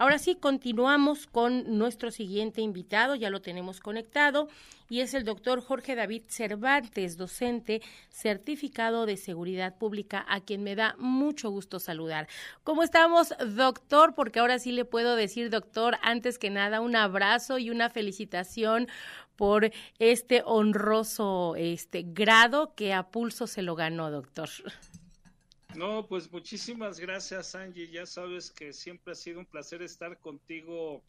Ahora sí, continuamos con nuestro siguiente invitado, ya lo tenemos conectado, y es el doctor Jorge David Cervantes, docente certificado de seguridad pública, a quien me da mucho gusto saludar. ¿Cómo estamos, doctor? Porque ahora sí le puedo decir, doctor, antes que nada, un abrazo y una felicitación por este honroso este grado que a pulso se lo ganó, doctor. No, pues muchísimas gracias, Angie. Ya sabes que siempre ha sido un placer estar contigo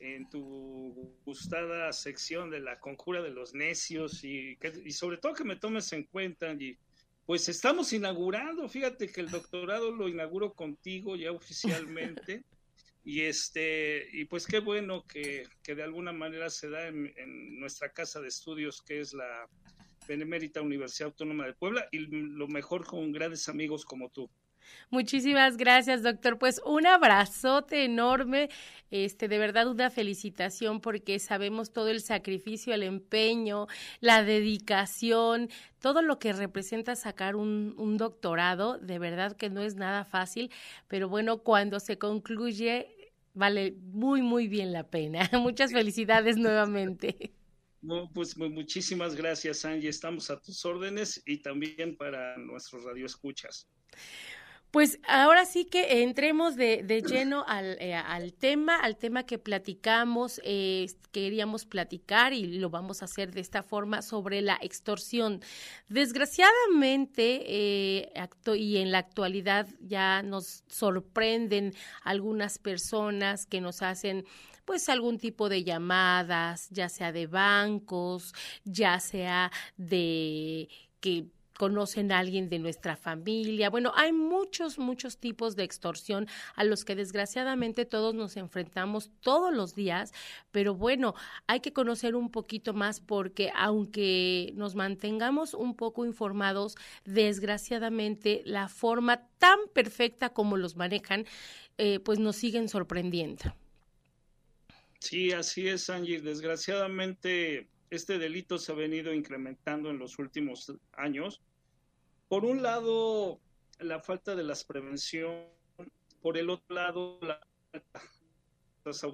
en tu gustada sección de la conjura de los necios y, y sobre todo que me tomes en cuenta, Angie. Pues estamos inaugurando, fíjate que el doctorado lo inauguro contigo ya oficialmente. y este, y pues qué bueno que, que de alguna manera se da en, en nuestra casa de estudios, que es la Benemérita Universidad Autónoma de Puebla y lo mejor con grandes amigos como tú. Muchísimas gracias, doctor. Pues un abrazote enorme, este, de verdad una felicitación porque sabemos todo el sacrificio, el empeño, la dedicación, todo lo que representa sacar un, un doctorado, de verdad que no es nada fácil, pero bueno, cuando se concluye, vale muy, muy bien la pena. Muchas felicidades nuevamente. No, pues muchísimas gracias, Angie. Estamos a tus órdenes y también para nuestros radioescuchas. Pues ahora sí que entremos de, de lleno al, eh, al, tema, al tema que platicamos, eh, queríamos platicar y lo vamos a hacer de esta forma sobre la extorsión. Desgraciadamente, eh, y en la actualidad ya nos sorprenden algunas personas que nos hacen pues algún tipo de llamadas, ya sea de bancos, ya sea de que conocen a alguien de nuestra familia. Bueno, hay muchos, muchos tipos de extorsión a los que desgraciadamente todos nos enfrentamos todos los días, pero bueno, hay que conocer un poquito más porque aunque nos mantengamos un poco informados, desgraciadamente la forma tan perfecta como los manejan, eh, pues nos siguen sorprendiendo. Sí, así es, Angie. Desgraciadamente, este delito se ha venido incrementando en los últimos años. Por un lado, la falta de las prevención, por el otro lado, la las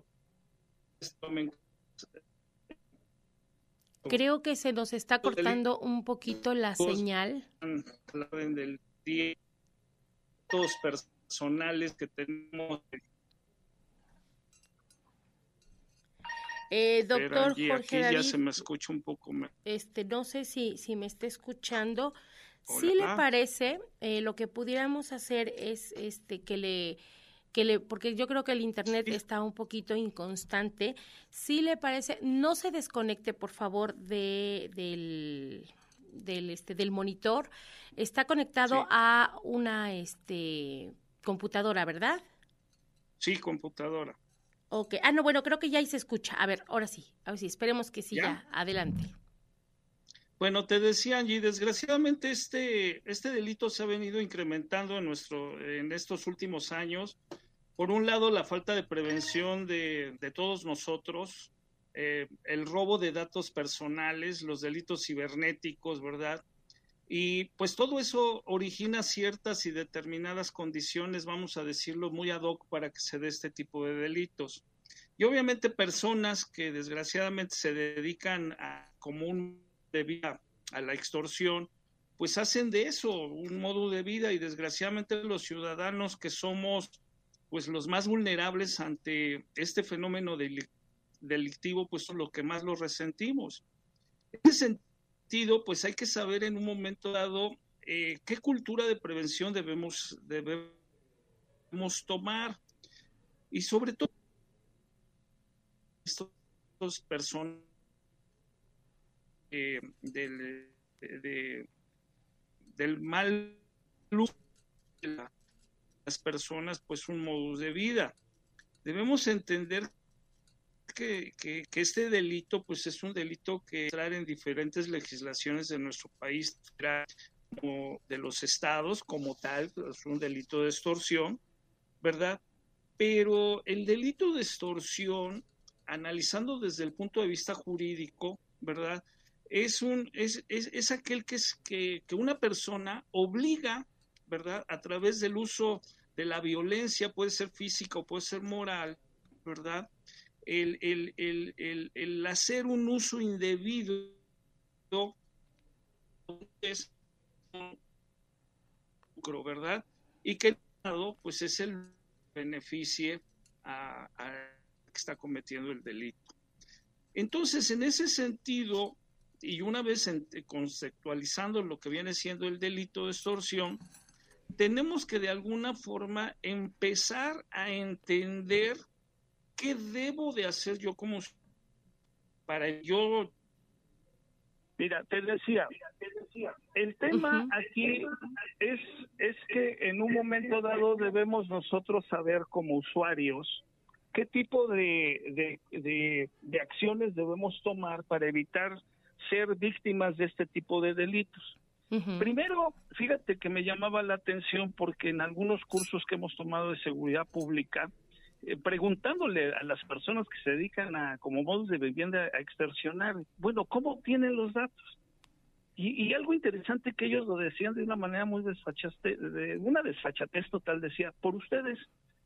Creo que se nos está cortando un poquito la señal. Del personales que tenemos Eh, doctor Jorge aquí David, ya se me escucha un poco Este, no sé si, si me está escuchando. Si le parece, eh, lo que pudiéramos hacer es este que le que le, porque yo creo que el internet está un poquito inconstante. Si le parece, no se desconecte, por favor, de, del, del, este, del monitor. Está conectado a una este, computadora, ¿verdad? Sí, computadora. Ok. Ah, no, bueno, creo que ya ahí se escucha. A ver, ahora sí. A ver sí, esperemos que sí, ya. Adelante. Bueno, te decía Angie, desgraciadamente este, este delito se ha venido incrementando en, nuestro, en estos últimos años. Por un lado, la falta de prevención de, de todos nosotros, eh, el robo de datos personales, los delitos cibernéticos, ¿verdad? Y pues todo eso origina ciertas y determinadas condiciones, vamos a decirlo, muy ad hoc para que se dé este tipo de delitos. Y obviamente personas que desgraciadamente se dedican a común de vida a la extorsión, pues hacen de eso un modo de vida y desgraciadamente los ciudadanos que somos pues los más vulnerables ante este fenómeno delictivo, pues son los que más lo resentimos. En ese pues hay que saber en un momento dado eh, qué cultura de prevención debemos, debemos tomar. Y sobre todo, estas personas del, del mal uso de las personas, pues un modus de vida. Debemos entender que, este delito pues es un delito que entrar en diferentes legislaciones de nuestro país como de los estados como tal, es un delito de extorsión, ¿verdad? Pero el delito de extorsión, analizando desde el punto de vista jurídico, ¿verdad? Es, un, es, es, es aquel que, es, que, que una persona obliga, ¿verdad? A través del uso de la violencia, puede ser física o puede ser moral, ¿verdad? El, el, el, el hacer un uso indebido es ¿verdad? Y que pues es el beneficie a, a que está cometiendo el delito. Entonces, en ese sentido, y una vez conceptualizando lo que viene siendo el delito de extorsión, tenemos que de alguna forma empezar a entender qué debo de hacer yo como para yo Mira, te decía, el tema aquí es, es que en un momento dado debemos nosotros saber como usuarios qué tipo de, de, de, acciones debemos tomar para evitar ser víctimas de este tipo de delitos. Primero, fíjate que me llamaba la atención porque en algunos cursos que hemos tomado de seguridad pública, eh, preguntándole a las personas que se dedican a, como modos de vivienda, a extorsionar, bueno, ¿cómo obtienen los datos? Y, y, algo interesante que ellos lo decían de una manera muy desfachaste, de una desfachatez total, decía, por ustedes,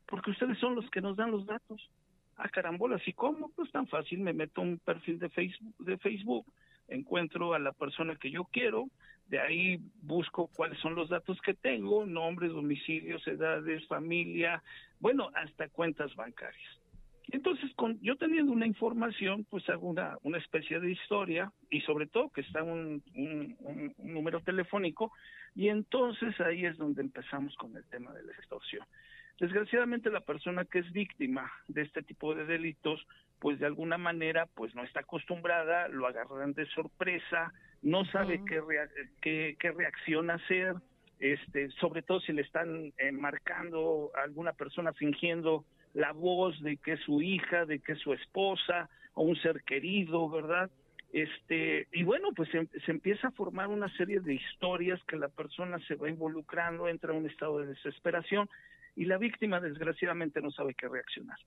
porque ustedes son los que nos dan los datos. Ah, carambolas, ¿y cómo? Pues tan fácil, me meto un perfil de Facebook, de Facebook, encuentro a la persona que yo quiero, de ahí busco cuáles son los datos que tengo, nombres, domicilios, edades, familia, bueno, hasta cuentas bancarias. Entonces, con, yo teniendo una información, pues hago una, una especie de historia y sobre todo que está un, un, número telefónico y entonces ahí es donde empezamos con el tema de la extorsión. Desgraciadamente la persona que es víctima de este tipo de delitos, pues de alguna manera, pues no está acostumbrada, lo agarran de sorpresa, no sabe qué, qué, qué reacción hacer, este, sobre todo si le están eh, marcando a alguna persona fingiendo la voz de que es su hija, de que es su esposa o un ser querido, ¿verdad? Este, y bueno, pues se, se, empieza a formar una serie de historias que la persona se va involucrando, entra en un estado de desesperación y la víctima desgraciadamente no sabe qué reaccionar.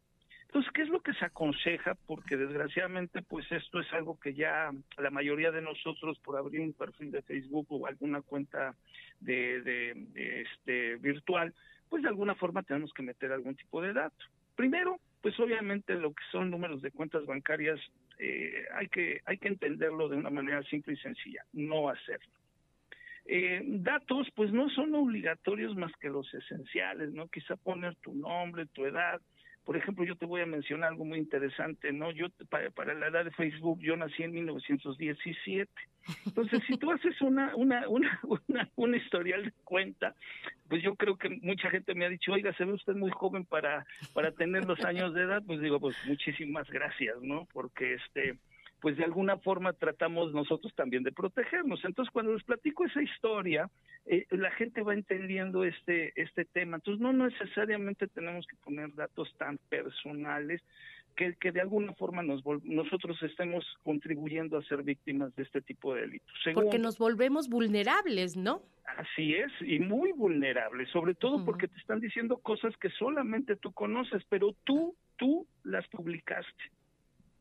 Entonces, ¿qué es lo que se aconseja? Porque desgraciadamente, pues esto es algo que ya la mayoría de nosotros, por abrir un perfil de Facebook o alguna cuenta de, de, este virtual, pues de alguna forma tenemos que meter algún tipo de dato. Primero, pues obviamente lo que son números de cuentas bancarias eh, hay que hay que entenderlo de una manera simple y sencilla, no hacerlo. Eh, datos, pues no son obligatorios más que los esenciales, ¿no? Quizá poner tu nombre, tu edad, por ejemplo, yo te voy a mencionar algo muy interesante, ¿no? Yo, para, la edad de Facebook, yo nací en 1917. Entonces, si tú haces una, una, una, una, un historial de cuenta, pues yo creo que mucha gente me ha dicho, oiga, se ve usted muy joven para, para tener los años de edad, pues digo, pues muchísimas gracias, ¿no? Porque este, pues de alguna forma tratamos nosotros también de protegernos. Entonces, cuando les platico esa historia, eh, la gente va entendiendo este, este tema. Entonces, no necesariamente tenemos que poner datos tan personales que, que de alguna forma nos nosotros estemos contribuyendo a ser víctimas de este tipo de delitos. porque nos volvemos vulnerables, ¿no? Así es, y muy vulnerables, sobre todo porque te están diciendo cosas que solamente tú conoces, pero tú, tú las publicaste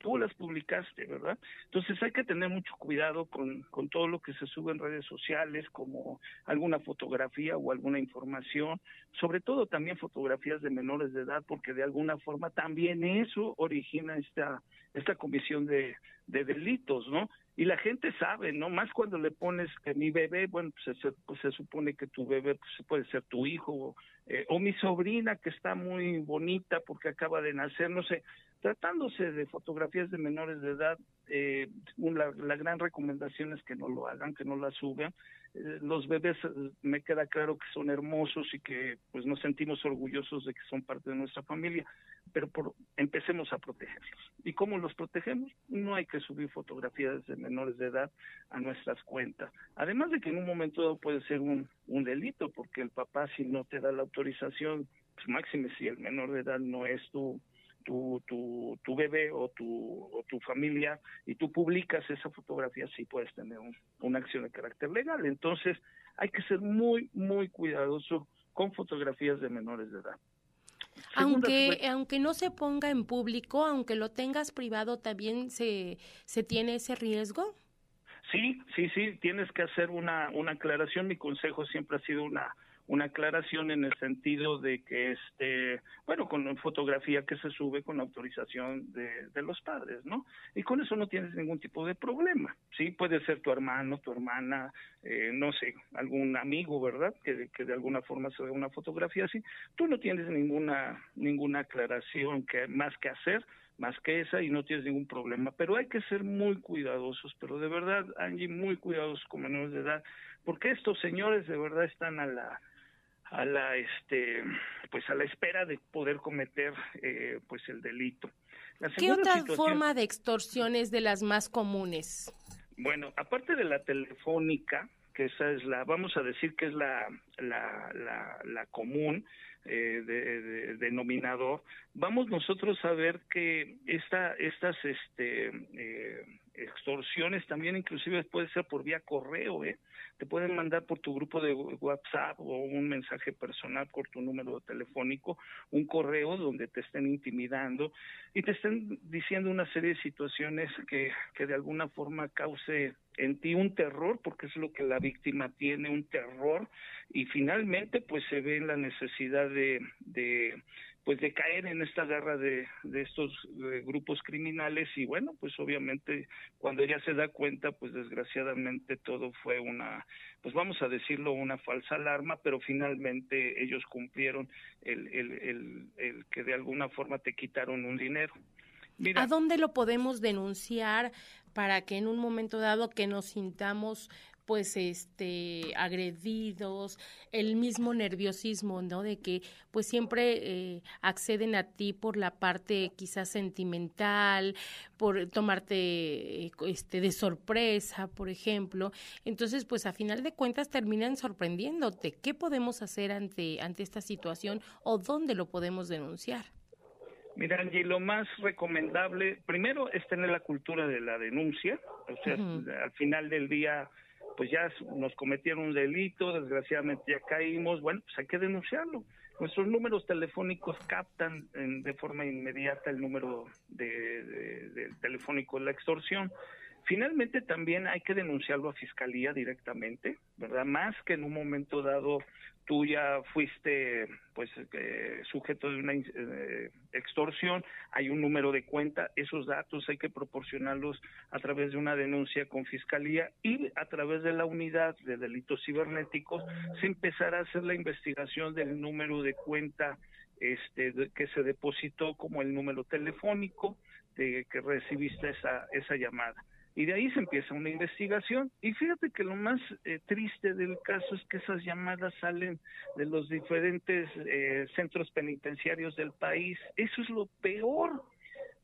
tú las publicaste, ¿verdad? Entonces hay que tener mucho cuidado con, con todo lo que se sube en redes sociales, como alguna fotografía o alguna información, sobre todo también fotografías de menores de edad, porque de alguna forma también eso origina esta, esta comisión de, de delitos, ¿no? Y la gente sabe, ¿no? Más cuando le pones que mi bebé, bueno, pues se, pues se supone que tu bebé pues, puede ser tu hijo o, eh, o mi sobrina que está muy bonita porque acaba de nacer, no sé, Tratándose de fotografías de menores de edad, eh, la, la, gran recomendación es que no lo hagan, que no la suban. Eh, los bebés eh, me queda claro que son hermosos y que pues nos sentimos orgullosos de que son parte de nuestra familia, pero por, empecemos a protegerlos. ¿Y cómo los protegemos? No hay que subir fotografías de menores de edad a nuestras cuentas. Además de que en un momento puede ser un, un delito, porque el papá si no te da la autorización, pues máxime si el menor de edad no es tu tu, tu, tu bebé o tu, o tu familia y tú publicas esa fotografía, sí puedes tener una acción de carácter legal. Entonces, hay que ser muy, muy cuidadoso con fotografías de menores de edad. aunque, aunque no se ponga en público, aunque lo tengas privado, ¿también se, se tiene ese riesgo? Sí, sí, sí, tienes que hacer una, una aclaración. Mi consejo siempre ha sido una, una aclaración en el sentido de que este bueno con fotografía que se sube con autorización de, de, los padres no y con eso no tienes ningún tipo de problema sí puede ser tu hermano tu hermana eh, no sé algún amigo verdad que, que de alguna forma se ve una fotografía así. Tú no tienes ninguna ninguna aclaración que más que hacer más que esa y no tienes ningún problema. Pero hay que ser muy cuidadosos pero de verdad Angie muy cuidadosos con menores de edad porque estos señores de verdad están a la a la este pues a la espera de poder cometer eh, pues el delito. ¿Qué otra forma de extorsión es de las más comunes? Bueno, aparte de la telefónica, que esa es la, vamos a decir que es la, la, la, la común, eh, de, denominador, vamos nosotros a ver que esta, estas este, eh, extorsiones también inclusive puede ser por vía correo, ¿eh? te pueden mandar por tu grupo de WhatsApp o un mensaje personal por tu número telefónico, un correo donde te estén intimidando y te estén diciendo una serie de situaciones que, que de alguna forma cause en ti un terror, porque es lo que la víctima tiene, un terror, y finalmente pues se ve en la necesidad de, de pues de caer en esta guerra de, de estos grupos criminales y bueno pues obviamente cuando ella se da cuenta pues desgraciadamente todo fue una pues vamos a decirlo una falsa alarma pero finalmente ellos cumplieron el, el, el, el que de alguna forma te quitaron un dinero. ¿A dónde lo podemos denunciar para que en un momento dado que nos sintamos pues este agredidos, el mismo nerviosismo, ¿no? De que pues siempre eh, acceden a ti por la parte quizás sentimental, por tomarte eh, este de sorpresa, por ejemplo. Entonces, pues a final de cuentas terminan sorprendiéndote. ¿Qué podemos hacer ante ante esta situación o dónde lo podemos denunciar? Mira, Angie, lo más recomendable, primero, es tener la cultura de la denuncia. O sea, al final del día, pues ya nos cometieron un delito, desgraciadamente ya caímos, bueno, pues hay que denunciarlo. Nuestros números telefónicos captan de forma inmediata el número de, telefónico de la extorsión. Finalmente también hay que denunciarlo a fiscalía directamente, ¿verdad? Más que en un momento dado tú ya fuiste pues eh, sujeto de una eh, extorsión, hay un número de cuenta, esos datos hay que proporcionarlos a través de una denuncia con fiscalía y a través de la unidad de delitos cibernéticos se empezará a hacer la investigación del número de cuenta este que se depositó como el número telefónico de que recibiste esa esa llamada y de ahí se empieza una investigación. Y fíjate que lo más eh, triste del caso es que esas llamadas salen de los diferentes eh, centros penitenciarios del país. Eso es lo peor,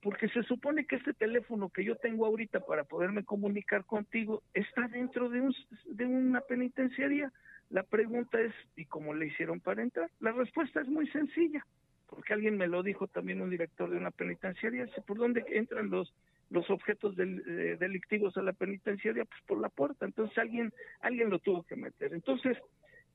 porque se supone que este teléfono que yo tengo ahorita para poderme comunicar contigo está dentro de, un, de una penitenciaria. La pregunta es, ¿y cómo le hicieron para entrar? La respuesta es muy sencilla, porque alguien me lo dijo también un director de una penitenciaria, ¿por dónde entran los los objetos del, delictivos a la penitenciaria pues por la puerta. Entonces alguien alguien lo tuvo que meter. Entonces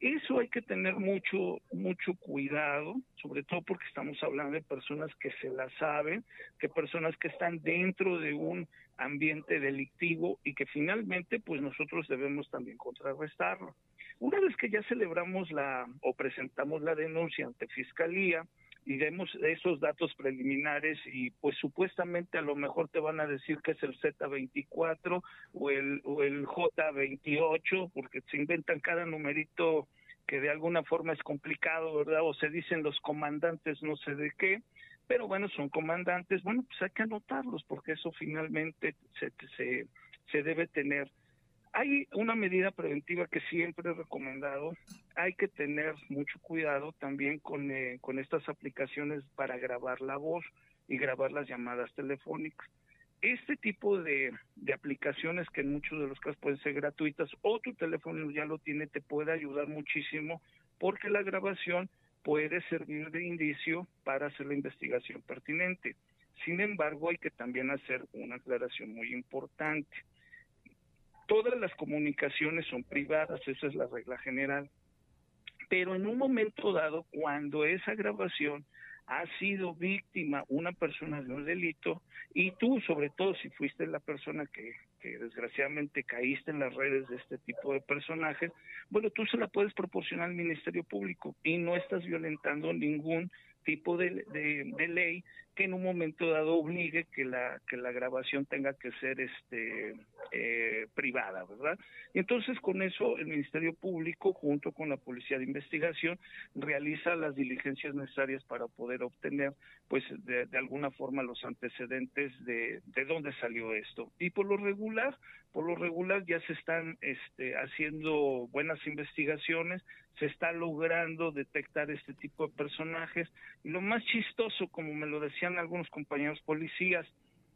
eso hay que tener mucho mucho cuidado sobre todo porque estamos hablando de personas que se la saben que personas que están dentro de un ambiente delictivo y que finalmente pues nosotros debemos también contrarrestarlo. Una vez que ya celebramos la o presentamos la denuncia ante fiscalía y vemos esos datos preliminares y pues supuestamente a lo mejor te van a decir que es el Z24 o el, o el J28 porque se inventan cada numerito que de alguna forma es complicado, ¿verdad? O se dicen los comandantes no sé de qué, pero bueno, son comandantes, bueno, pues hay que anotarlos porque eso finalmente se, se, se debe tener. Hay una medida preventiva que siempre he recomendado. Hay que tener mucho cuidado también con, eh, con estas aplicaciones para grabar la voz y grabar las llamadas telefónicas. Este tipo de, de aplicaciones que en muchos de los casos pueden ser gratuitas o tu teléfono ya lo tiene, te puede ayudar muchísimo porque la grabación puede servir de indicio para hacer la investigación pertinente. Sin embargo, hay que también hacer una aclaración muy importante todas las comunicaciones son privadas, esa es la regla general. Pero en un momento dado, cuando esa grabación ha sido víctima una persona de un delito y tú, sobre todo si fuiste la persona que, desgraciadamente caíste en las redes de este tipo de personajes, bueno, tú se la puedes proporcionar al Ministerio Público y no estás violentando ningún tipo de, de, ley que en un momento dado obligue que la que la grabación tenga que ser este eh, privada, ¿verdad? Y entonces con eso el Ministerio Público junto con la Policía de Investigación realiza las diligencias necesarias para poder obtener pues de, alguna forma los antecedentes de, de dónde salió esto. Y por lo regular, por lo regular ya se están este, haciendo buenas investigaciones, se está logrando detectar este tipo de personajes. Y lo más chistoso, como me lo decían algunos compañeros policías,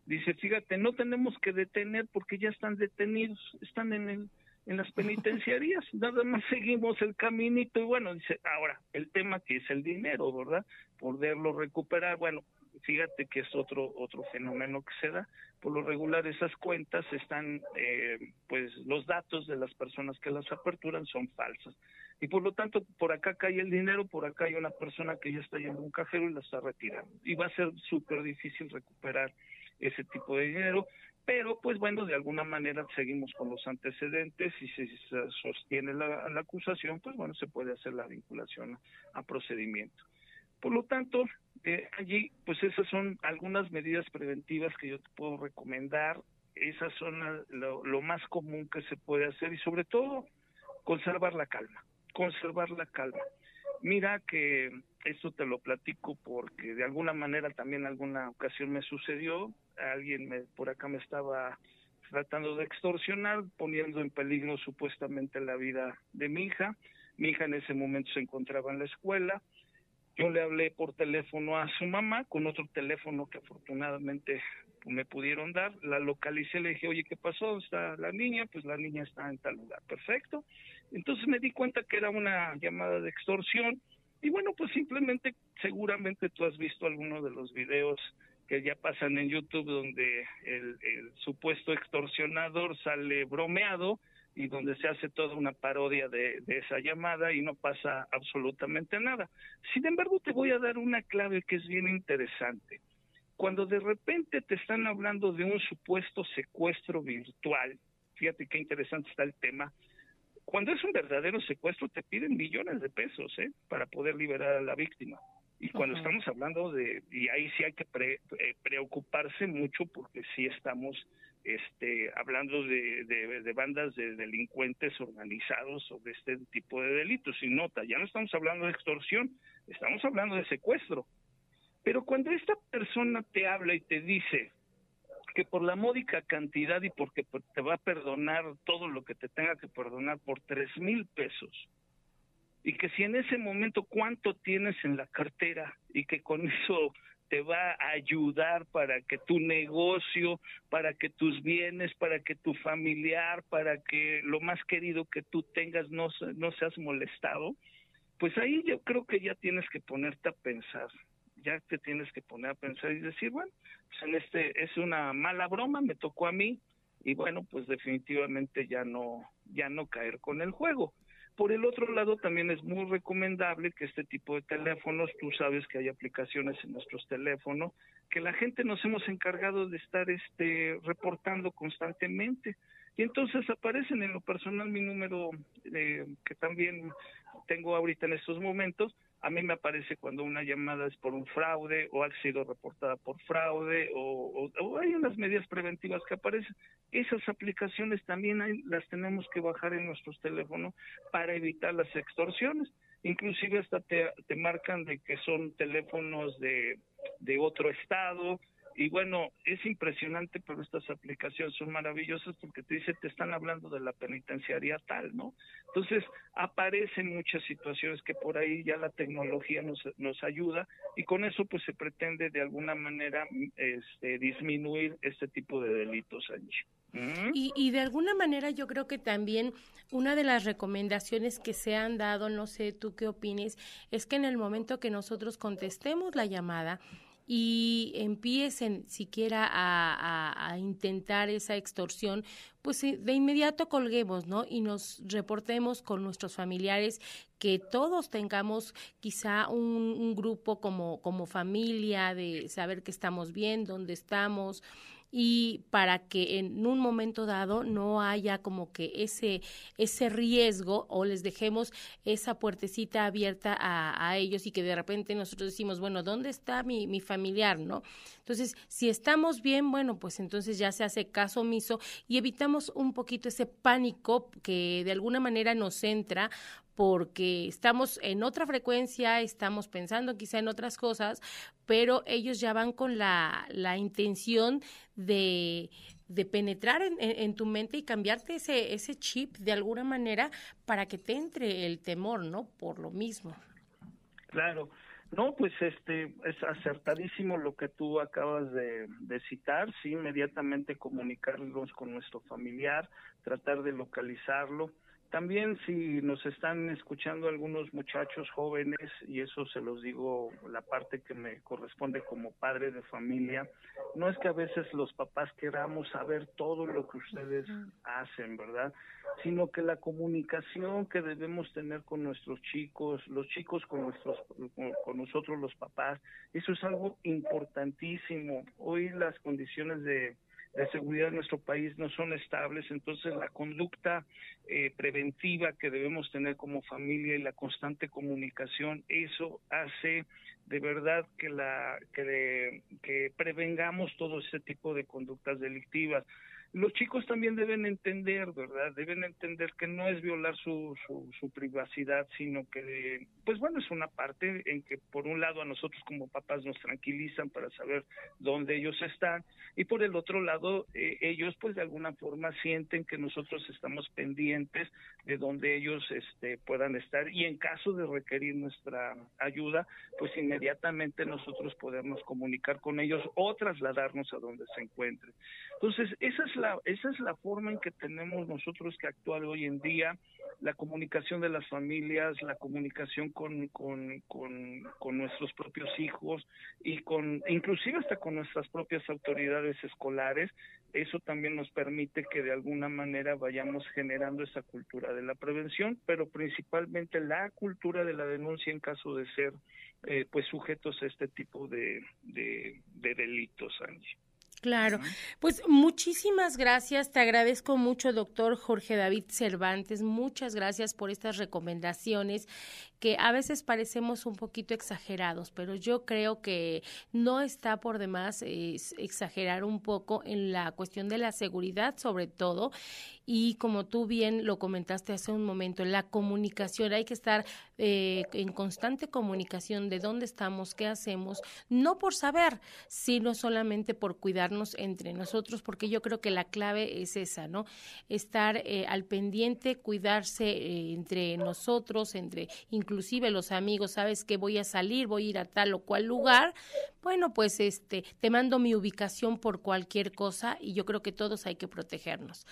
dice, fíjate, no tenemos que detener porque ya están detenidos, están en el en las penitenciarías, nada más seguimos el caminito y bueno, dice, ahora, el tema que es el dinero, ¿verdad? Poderlo recuperar, bueno, fíjate que es otro otro fenómeno que se da. Por lo regular esas cuentas están eh, pues los datos de las personas que las aperturan son falsas. Y por lo tanto por acá cae el dinero por acá hay una persona que ya está yendo a un cajero y la está retirando. Y va a ser súper difícil recuperar ese tipo de dinero. Pero pues bueno de alguna manera seguimos con los antecedentes y si se sostiene la, la acusación pues bueno se puede hacer la vinculación a procedimiento. Por lo tanto, eh, allí, pues esas son algunas medidas preventivas que yo te puedo recomendar. Esas son lo, lo, más común que se puede hacer y sobre todo conservar la calma, conservar la calma. Mira que esto te lo platico porque de alguna manera también alguna ocasión me sucedió, alguien me, por acá me estaba tratando de extorsionar, poniendo en peligro supuestamente la vida de mi hija. Mi hija en ese momento se encontraba en la escuela, yo le hablé por teléfono a su mamá con otro teléfono que afortunadamente me pudieron dar, la localicé, le dije, oye, ¿qué pasó? ¿Está la niña? Pues la niña está en tal lugar, perfecto. Entonces me di cuenta que era una llamada de extorsión y bueno, pues simplemente, seguramente tú has visto alguno de los videos que ya pasan en YouTube donde el, el supuesto extorsionador sale bromeado y donde se hace toda una parodia de, esa llamada y no pasa absolutamente nada. Sin embargo, te voy a dar una clave que es bien interesante. Cuando de repente te están hablando de un supuesto secuestro virtual, fíjate qué interesante está el tema, cuando es un verdadero secuestro te piden millones de pesos ¿eh? para poder liberar a la víctima. Y cuando estamos hablando de, y ahí sí hay que eh, preocuparse mucho porque sí estamos este, hablando de, de, bandas de delincuentes organizados sobre este tipo de delitos. Y nota, ya no estamos hablando de extorsión, estamos hablando de secuestro. Pero cuando esta persona te habla y te dice que por la módica cantidad y porque te va a perdonar todo lo que te tenga que perdonar por tres mil pesos, y que si en ese momento cuánto tienes en la cartera y que con eso te va a ayudar para que tu negocio, para que tus bienes, para que tu familiar, para que lo más querido que tú tengas no, no seas molestado, pues ahí yo creo que ya tienes que ponerte a pensar, ya te tienes que poner a pensar y decir, bueno, pues este es una mala broma, me tocó a mí y bueno, pues definitivamente ya no ya no caer con el juego. Por el otro lado, también es muy recomendable que este tipo de teléfonos, tú sabes que hay aplicaciones en nuestros teléfonos, que la gente nos hemos encargado de estar este, reportando constantemente. Y entonces aparecen en lo personal mi número eh, que también tengo ahorita en estos momentos, a mí me aparece cuando una llamada es por un fraude o ha sido reportada por fraude o, hay unas medidas preventivas que aparecen. Esas aplicaciones también las tenemos que bajar en nuestros teléfonos para evitar las extorsiones. Inclusive hasta te, marcan de que son teléfonos de otro estado, y bueno, es impresionante, pero estas aplicaciones son maravillosas porque te dice, te están hablando de la penitenciaría tal, ¿no? Entonces, aparecen muchas situaciones que por ahí ya la tecnología nos, nos ayuda y con eso pues se pretende de alguna manera este, disminuir este tipo de delitos allí. ¿Mm? Y, y de alguna manera yo creo que también una de las recomendaciones que se han dado, no sé tú qué opines, es que en el momento que nosotros contestemos la llamada, y empiecen siquiera a, intentar esa extorsión, pues eh, de inmediato colguemos, ¿no? Y nos reportemos con nuestros familiares, que todos tengamos quizá un, grupo como familia, de saber que estamos bien, dónde estamos, y para que en un momento dado no haya como que ese, ese riesgo o les dejemos esa puertecita abierta a, ellos y que de repente nosotros decimos, bueno, ¿dónde está mi, mi familiar? ¿No? Entonces, si estamos bien, bueno, pues entonces ya se hace caso omiso y evitamos un poquito ese pánico que de alguna manera nos entra porque estamos en otra frecuencia, estamos pensando quizá en otras cosas, pero ellos ya van con la, la intención de, de penetrar en, en, tu mente y cambiarte ese, ese chip de alguna manera para que te entre el temor, ¿no? Por lo mismo. Claro. No, pues este es acertadísimo lo que tú acabas de, de citar, sí, inmediatamente comunicarnos con nuestro familiar, tratar de localizarlo también si nos están escuchando algunos muchachos jóvenes, y eso se los digo la parte que me corresponde como padre de familia, no es que a veces los papás queramos saber todo lo que ustedes hacen, ¿verdad? Sino que la comunicación que debemos tener con nuestros chicos, los chicos con nuestros con nosotros los papás, eso es algo importantísimo. Hoy las condiciones de de seguridad en nuestro país no son estables, entonces la conducta eh, preventiva que debemos tener como familia y la constante comunicación, eso hace de verdad que la que, que prevengamos todo ese tipo de conductas delictivas los chicos también deben entender, ¿verdad? Deben entender que no es violar su, su, privacidad, sino que, pues bueno, es una parte en que por un lado a nosotros como papás nos tranquilizan para saber dónde ellos están y por el otro lado eh, ellos pues de alguna forma sienten que nosotros estamos pendientes de dónde ellos este, puedan estar y en caso de requerir nuestra ayuda, pues inmediatamente nosotros podemos comunicar con ellos o trasladarnos a donde se encuentren. Entonces, esa es la, esa es la forma en que tenemos nosotros que actuar hoy en día, la comunicación de las familias, la comunicación con, con, con, nuestros propios hijos y con, inclusive hasta con nuestras propias autoridades escolares, eso también nos permite que de alguna manera vayamos generando esa cultura de la prevención, pero principalmente la cultura de la denuncia en caso de ser eh, pues sujetos a este tipo de, de, de delitos, Angie. Claro, pues muchísimas gracias, te agradezco mucho, doctor Jorge David Cervantes, muchas gracias por estas recomendaciones que a veces parecemos un poquito exagerados, pero yo creo que no está por demás exagerar un poco en la cuestión de la seguridad, sobre todo, y como tú bien lo comentaste hace un momento, la comunicación, hay que estar eh, en constante comunicación de dónde estamos, qué hacemos, no por saber, sino solamente por cuidarnos entre nosotros, porque yo creo que la clave es esa, ¿no? Estar eh, al pendiente, cuidarse eh, entre nosotros, entre inclusive los amigos, sabes que voy a salir, voy a ir a tal o cual lugar, bueno, pues este, te mando mi ubicación por cualquier cosa y yo creo que todos hay que protegernos.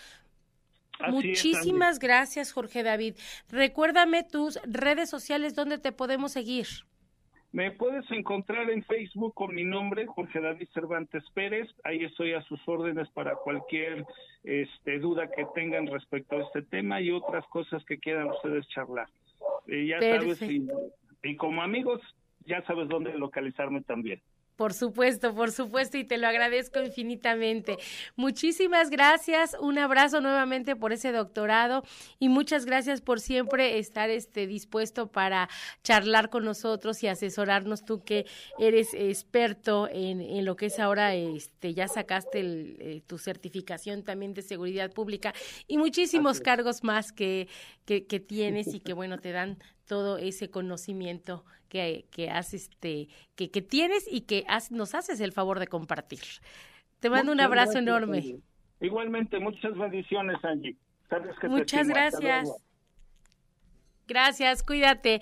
Muchísimas gracias, Jorge David. Recuérdame tus redes sociales donde te podemos seguir. Me puedes encontrar en Facebook con mi nombre, Jorge David Cervantes Pérez. Ahí estoy a sus órdenes para cualquier este, duda que tengan respecto a este tema y otras cosas que quieran ustedes charlar. Y ya sabes, y como amigos, ya sabes dónde localizarme también. Por supuesto, por supuesto, y te lo agradezco infinitamente. Muchísimas gracias, un abrazo nuevamente por ese doctorado y muchas gracias por siempre estar este, dispuesto para charlar con nosotros y asesorarnos tú que eres experto en, en lo que es ahora, este, ya sacaste eh, tu certificación también de seguridad pública y muchísimos cargos más que, que, que tienes y que bueno, te dan todo ese conocimiento que, que, este, que, que tienes y que nos haces el favor de compartir. Te mando un abrazo enorme. Igualmente, muchas bendiciones, Angie. muchas gracias. Gracias, cuídate.